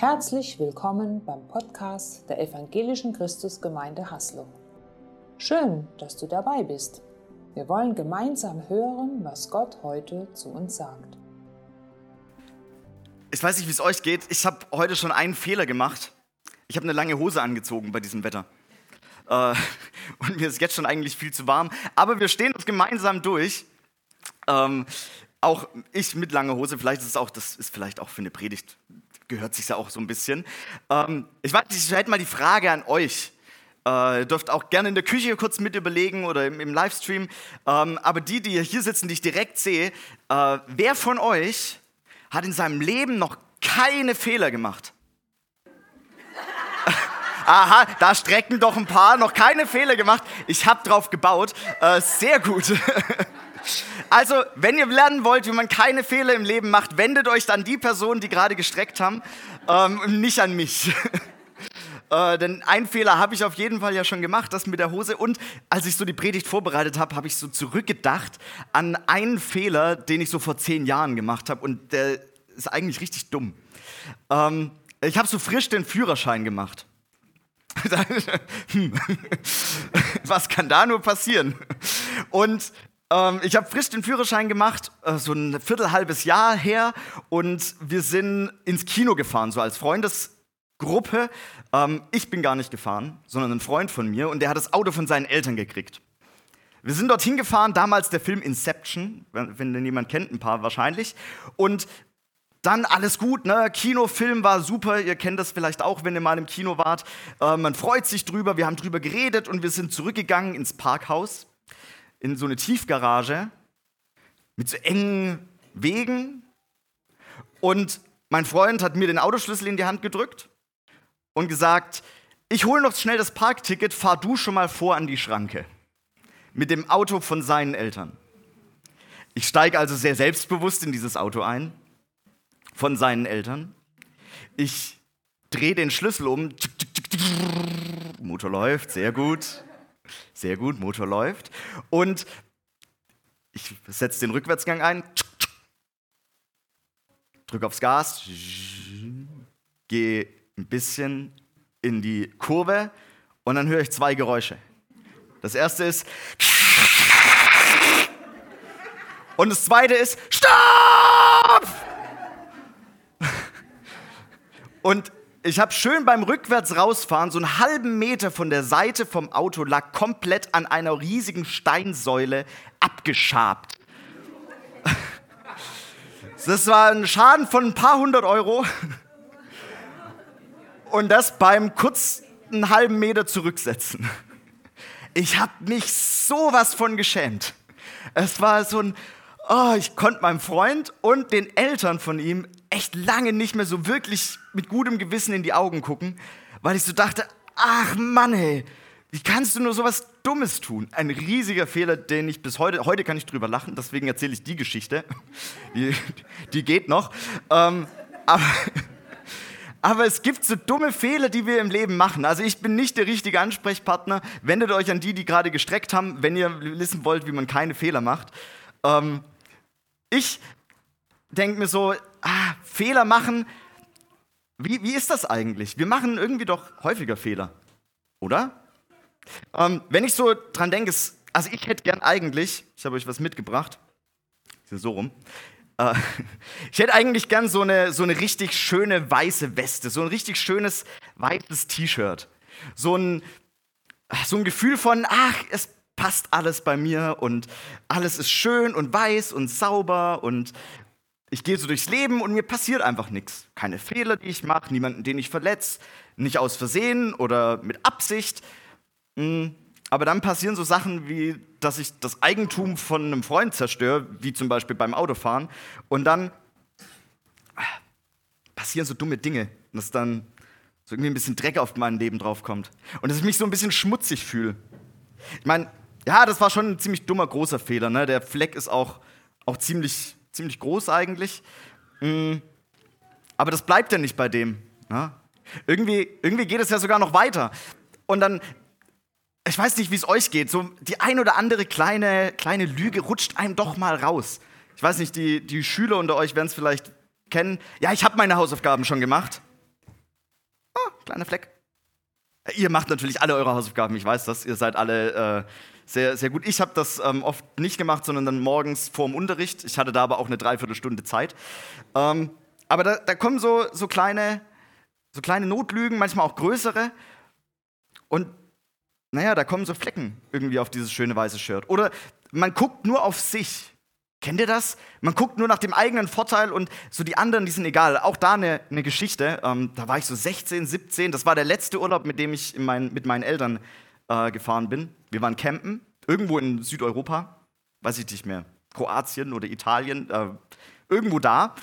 Herzlich willkommen beim Podcast der Evangelischen Christusgemeinde Haslo. Schön, dass du dabei bist. Wir wollen gemeinsam hören, was Gott heute zu uns sagt. Ich weiß nicht, wie es euch geht. Ich habe heute schon einen Fehler gemacht. Ich habe eine lange Hose angezogen bei diesem Wetter. Äh, und mir ist jetzt schon eigentlich viel zu warm. Aber wir stehen uns gemeinsam durch. Ähm, auch ich mit langer Hose, vielleicht ist es auch, das ist vielleicht auch für eine Predigt, gehört sich ja auch so ein bisschen. Ähm, ich weiß nicht, ich hätte mal die Frage an euch. Äh, ihr dürft auch gerne in der Küche kurz mit überlegen oder im, im Livestream. Ähm, aber die, die hier sitzen, die ich direkt sehe, äh, wer von euch hat in seinem Leben noch keine Fehler gemacht? Aha, da strecken doch ein paar, noch keine Fehler gemacht. Ich habe drauf gebaut. Äh, sehr gut. Also, wenn ihr lernen wollt, wie man keine Fehler im Leben macht, wendet euch an die Personen, die gerade gestreckt haben, ähm, nicht an mich. äh, denn einen Fehler habe ich auf jeden Fall ja schon gemacht, das mit der Hose. Und als ich so die Predigt vorbereitet habe, habe ich so zurückgedacht an einen Fehler, den ich so vor zehn Jahren gemacht habe. Und der ist eigentlich richtig dumm. Ähm, ich habe so frisch den Führerschein gemacht. Hm. Was kann da nur passieren? Und ähm, ich habe frisch den Führerschein gemacht, äh, so ein viertelhalbes Jahr her, und wir sind ins Kino gefahren, so als Freundesgruppe. Ähm, ich bin gar nicht gefahren, sondern ein Freund von mir, und der hat das Auto von seinen Eltern gekriegt. Wir sind dorthin gefahren, damals der Film Inception, wenn, wenn den jemand kennt, ein paar wahrscheinlich. Und dann alles gut, ne? Kinofilm war super, ihr kennt das vielleicht auch, wenn ihr mal im Kino wart. Äh, man freut sich drüber, wir haben drüber geredet und wir sind zurückgegangen ins Parkhaus in so eine Tiefgarage mit so engen Wegen. Und mein Freund hat mir den Autoschlüssel in die Hand gedrückt und gesagt, ich hole noch schnell das Parkticket, fahr du schon mal vor an die Schranke. Mit dem Auto von seinen Eltern. Ich steige also sehr selbstbewusst in dieses Auto ein, von seinen Eltern. Ich drehe den Schlüssel um. Motor läuft, sehr gut. Sehr gut, Motor läuft. Und ich setze den Rückwärtsgang ein, drücke aufs Gas, gehe ein bisschen in die Kurve und dann höre ich zwei Geräusche. Das erste ist und das zweite ist Stopp! Und ich habe schön beim Rückwärts rausfahren, so einen halben Meter von der Seite vom Auto lag komplett an einer riesigen Steinsäule abgeschabt. Das war ein Schaden von ein paar hundert Euro. Und das beim kurz einen halben Meter zurücksetzen. Ich habe mich sowas von geschämt. Es war so ein, oh, ich konnte meinem Freund und den Eltern von ihm echt lange nicht mehr so wirklich mit gutem Gewissen in die Augen gucken, weil ich so dachte, ach Mann, ey, wie kannst du nur sowas Dummes tun? Ein riesiger Fehler, den ich bis heute, heute kann ich drüber lachen, deswegen erzähle ich die Geschichte. Die, die geht noch. Ähm, aber, aber es gibt so dumme Fehler, die wir im Leben machen. Also ich bin nicht der richtige Ansprechpartner. Wendet euch an die, die gerade gestreckt haben, wenn ihr wissen wollt, wie man keine Fehler macht. Ähm, ich denke mir so, ah, Fehler machen, wie, wie ist das eigentlich? Wir machen irgendwie doch häufiger Fehler, oder? Ähm, wenn ich so dran denke, also ich hätte gern eigentlich, ich habe euch was mitgebracht, ist so rum, äh, ich hätte eigentlich gern so eine, so eine richtig schöne weiße Weste, so ein richtig schönes weißes T-Shirt. So ein, so ein Gefühl von, ach, es passt alles bei mir und alles ist schön und weiß und sauber und ich gehe so durchs Leben und mir passiert einfach nichts. Keine Fehler, die ich mache, niemanden, den ich verletze, nicht aus Versehen oder mit Absicht. Hm, aber dann passieren so Sachen wie, dass ich das Eigentum von einem Freund zerstöre, wie zum Beispiel beim Autofahren. Und dann ah, passieren so dumme Dinge, dass dann so irgendwie ein bisschen Dreck auf mein Leben draufkommt. Und dass ich mich so ein bisschen schmutzig fühle. Ich meine, ja, das war schon ein ziemlich dummer, großer Fehler. Ne? Der Fleck ist auch, auch ziemlich ziemlich groß eigentlich. Mm. Aber das bleibt ja nicht bei dem. Ne? Irgendwie, irgendwie geht es ja sogar noch weiter. Und dann, ich weiß nicht, wie es euch geht, so die ein oder andere kleine, kleine Lüge rutscht einem doch mal raus. Ich weiß nicht, die, die Schüler unter euch werden es vielleicht kennen. Ja, ich habe meine Hausaufgaben schon gemacht. kleiner Fleck. Ihr macht natürlich alle eure Hausaufgaben, ich weiß das. Ihr seid alle äh, sehr, sehr gut. Ich habe das ähm, oft nicht gemacht, sondern dann morgens vor dem Unterricht. Ich hatte da aber auch eine Dreiviertelstunde Zeit. Ähm, aber da, da kommen so, so, kleine, so kleine Notlügen, manchmal auch größere. Und naja, da kommen so Flecken irgendwie auf dieses schöne weiße Shirt. Oder man guckt nur auf sich. Kennt ihr das? Man guckt nur nach dem eigenen Vorteil und so die anderen, die sind egal. Auch da eine, eine Geschichte. Ähm, da war ich so 16, 17. Das war der letzte Urlaub, mit dem ich mein, mit meinen Eltern äh, gefahren bin. Wir waren campen, irgendwo in Südeuropa. Weiß ich nicht mehr. Kroatien oder Italien. Äh, irgendwo da.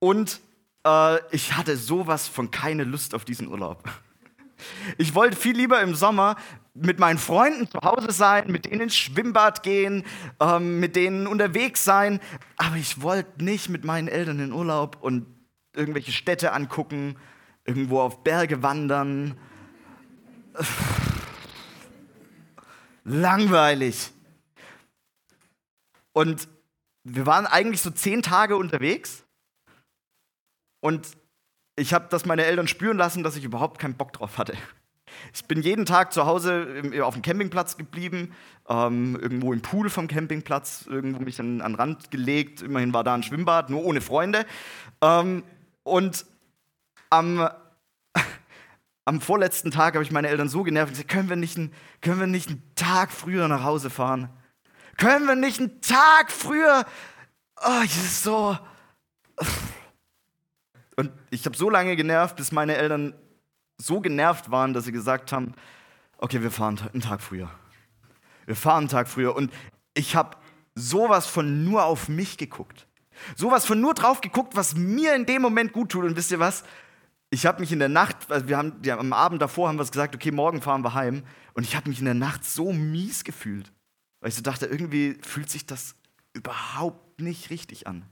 Und äh, ich hatte sowas von keine Lust auf diesen Urlaub. Ich wollte viel lieber im Sommer mit meinen Freunden zu Hause sein, mit denen ins Schwimmbad gehen, ähm, mit denen unterwegs sein. Aber ich wollte nicht mit meinen Eltern in Urlaub und irgendwelche Städte angucken, irgendwo auf Berge wandern. Langweilig. Und wir waren eigentlich so zehn Tage unterwegs. Und ich habe das meine Eltern spüren lassen, dass ich überhaupt keinen Bock drauf hatte. Ich bin jeden Tag zu Hause auf dem Campingplatz geblieben, ähm, irgendwo im Pool vom Campingplatz, irgendwo mich an, den Rand gelegt. Immerhin war da ein Schwimmbad, nur ohne Freunde. Ähm, und am, am vorletzten Tag habe ich meine Eltern so genervt und gesagt: können wir, nicht ein, können wir nicht einen Tag früher nach Hause fahren? Können wir nicht einen Tag früher? Oh, das ist so. Und ich habe so lange genervt, bis meine Eltern so genervt waren, dass sie gesagt haben, okay, wir fahren einen Tag früher. Wir fahren einen Tag früher. Und ich habe sowas von nur auf mich geguckt. Sowas von nur drauf geguckt, was mir in dem Moment gut tut. Und wisst ihr was? Ich habe mich in der Nacht, also wir haben ja, am Abend davor haben wir gesagt, okay, morgen fahren wir heim. Und ich habe mich in der Nacht so mies gefühlt, weil ich so dachte, irgendwie fühlt sich das überhaupt nicht richtig an.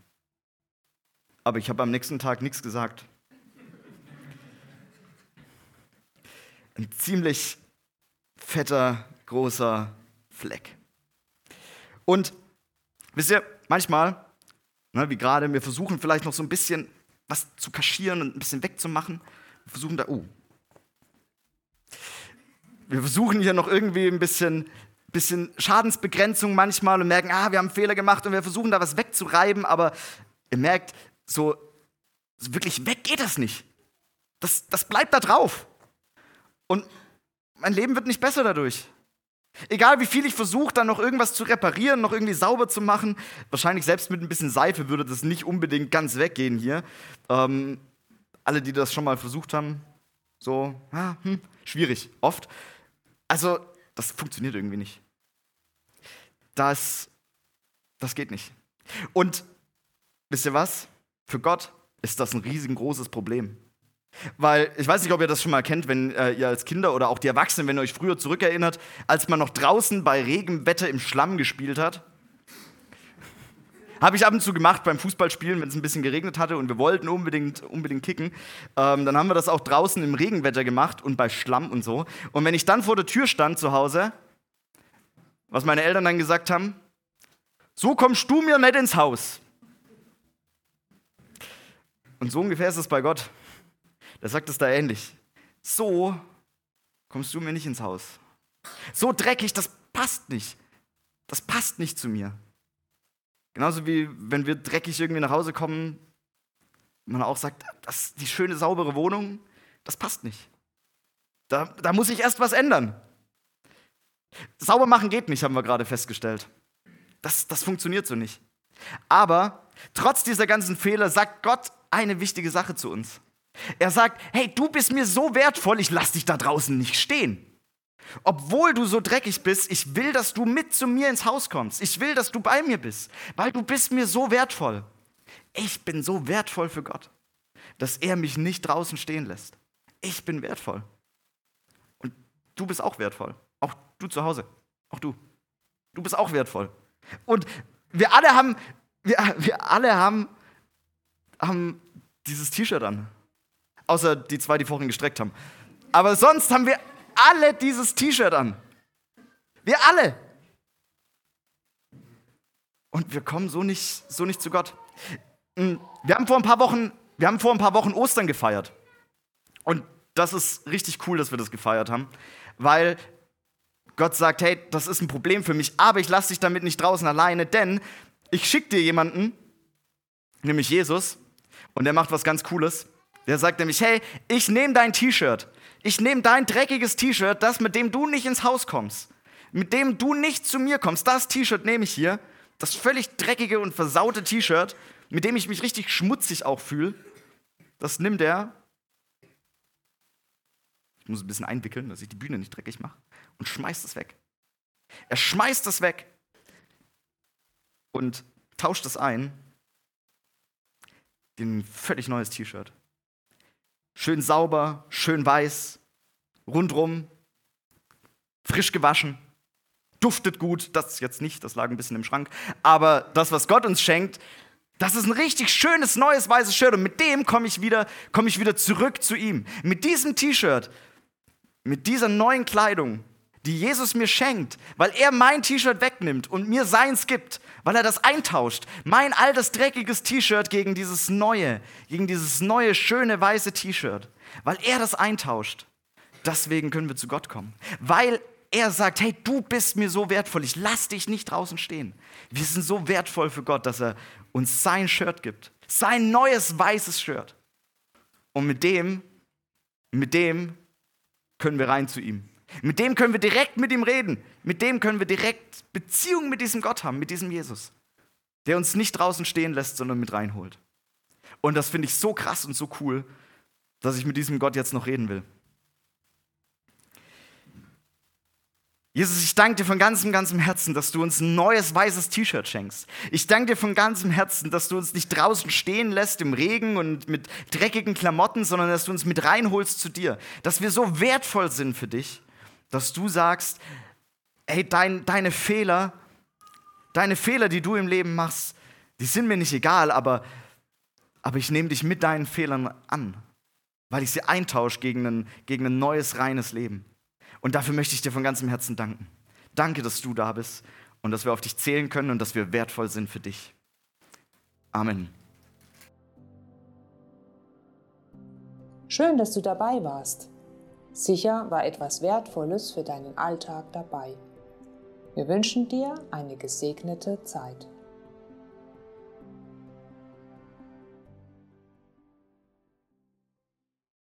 Aber ich habe am nächsten Tag nichts gesagt. Ein ziemlich fetter, großer Fleck. Und wisst ihr, manchmal, ne, wie gerade, wir versuchen vielleicht noch so ein bisschen was zu kaschieren und ein bisschen wegzumachen. Wir versuchen da, oh. Wir versuchen hier noch irgendwie ein bisschen, bisschen Schadensbegrenzung manchmal und merken, ah, wir haben Fehler gemacht und wir versuchen da was wegzureiben, aber ihr merkt, so, so wirklich weg geht das nicht. Das, das bleibt da drauf. Und mein Leben wird nicht besser dadurch. Egal wie viel ich versuche, dann noch irgendwas zu reparieren, noch irgendwie sauber zu machen. Wahrscheinlich selbst mit ein bisschen Seife würde das nicht unbedingt ganz weggehen hier. Ähm, alle, die das schon mal versucht haben, so, ah, hm, schwierig, oft. Also, das funktioniert irgendwie nicht. Das, das geht nicht. Und wisst ihr was? Für Gott ist das ein riesengroßes Problem. Weil ich weiß nicht, ob ihr das schon mal kennt, wenn äh, ihr als Kinder oder auch die Erwachsenen, wenn ihr euch früher zurückerinnert, als man noch draußen bei Regenwetter im Schlamm gespielt hat. Habe ich ab und zu gemacht beim Fußballspielen, wenn es ein bisschen geregnet hatte und wir wollten unbedingt, unbedingt kicken. Ähm, dann haben wir das auch draußen im Regenwetter gemacht und bei Schlamm und so. Und wenn ich dann vor der Tür stand zu Hause, was meine Eltern dann gesagt haben, so kommst du mir nicht ins Haus. Und so ungefähr ist es bei Gott. Der sagt es da ähnlich. So kommst du mir nicht ins Haus. So dreckig, das passt nicht. Das passt nicht zu mir. Genauso wie wenn wir dreckig irgendwie nach Hause kommen, man auch sagt, das, die schöne, saubere Wohnung, das passt nicht. Da, da muss ich erst was ändern. Sauber machen geht nicht, haben wir gerade festgestellt. Das, das funktioniert so nicht. Aber trotz dieser ganzen Fehler sagt Gott eine wichtige Sache zu uns. Er sagt, hey, du bist mir so wertvoll, ich lass dich da draußen nicht stehen. Obwohl du so dreckig bist, ich will, dass du mit zu mir ins Haus kommst. Ich will, dass du bei mir bist, weil du bist mir so wertvoll. Ich bin so wertvoll für Gott, dass er mich nicht draußen stehen lässt. Ich bin wertvoll. Und du bist auch wertvoll. Auch du zu Hause. Auch du. Du bist auch wertvoll. Und wir alle haben, wir, wir alle haben, haben dieses T-Shirt an. Außer die zwei, die vorhin gestreckt haben. Aber sonst haben wir alle dieses T-Shirt an. Wir alle. Und wir kommen so nicht, so nicht zu Gott. Hm, wir haben vor ein paar Wochen, wir haben vor ein paar Wochen Ostern gefeiert. Und das ist richtig cool, dass wir das gefeiert haben, weil Gott sagt, hey, das ist ein Problem für mich, aber ich lasse dich damit nicht draußen alleine, denn ich schicke dir jemanden, nämlich Jesus, und der macht was ganz Cooles. Der sagt nämlich, hey, ich nehme dein T-Shirt, ich nehme dein dreckiges T-Shirt, das mit dem du nicht ins Haus kommst, mit dem du nicht zu mir kommst, das T-Shirt nehme ich hier, das völlig dreckige und versaute T-Shirt, mit dem ich mich richtig schmutzig auch fühle, das nimmt er. Ich muss ein bisschen einwickeln, dass ich die Bühne nicht dreckig mache. Und schmeißt es weg. Er schmeißt es weg und tauscht es ein in ein völlig neues T-Shirt. Schön sauber, schön weiß, rundrum, frisch gewaschen, duftet gut. Das jetzt nicht, das lag ein bisschen im Schrank. Aber das, was Gott uns schenkt, das ist ein richtig schönes neues weißes Shirt und mit dem komme ich wieder, komme ich wieder zurück zu ihm. Mit diesem T-Shirt, mit dieser neuen Kleidung, die Jesus mir schenkt, weil er mein T-Shirt wegnimmt und mir seins gibt, weil er das eintauscht. Mein altes dreckiges T-Shirt gegen dieses neue, gegen dieses neue schöne weiße T-Shirt, weil er das eintauscht. Deswegen können wir zu Gott kommen, weil er sagt, hey, du bist mir so wertvoll, ich lass dich nicht draußen stehen. Wir sind so wertvoll für Gott, dass er uns sein Shirt gibt, sein neues weißes Shirt. Und mit dem, mit dem können wir rein zu ihm. Mit dem können wir direkt mit ihm reden. Mit dem können wir direkt Beziehung mit diesem Gott haben, mit diesem Jesus, der uns nicht draußen stehen lässt, sondern mit reinholt. Und das finde ich so krass und so cool, dass ich mit diesem Gott jetzt noch reden will. Jesus, ich danke dir von ganzem, ganzem Herzen, dass du uns ein neues weißes T-Shirt schenkst. Ich danke dir von ganzem Herzen, dass du uns nicht draußen stehen lässt im Regen und mit dreckigen Klamotten, sondern dass du uns mit reinholst zu dir. Dass wir so wertvoll sind für dich, dass du sagst, hey, dein, deine Fehler, deine Fehler, die du im Leben machst, die sind mir nicht egal, aber, aber ich nehme dich mit deinen Fehlern an, weil ich sie eintausche gegen ein, gegen ein neues, reines Leben. Und dafür möchte ich dir von ganzem Herzen danken. Danke, dass du da bist und dass wir auf dich zählen können und dass wir wertvoll sind für dich. Amen. Schön, dass du dabei warst. Sicher war etwas Wertvolles für deinen Alltag dabei. Wir wünschen dir eine gesegnete Zeit.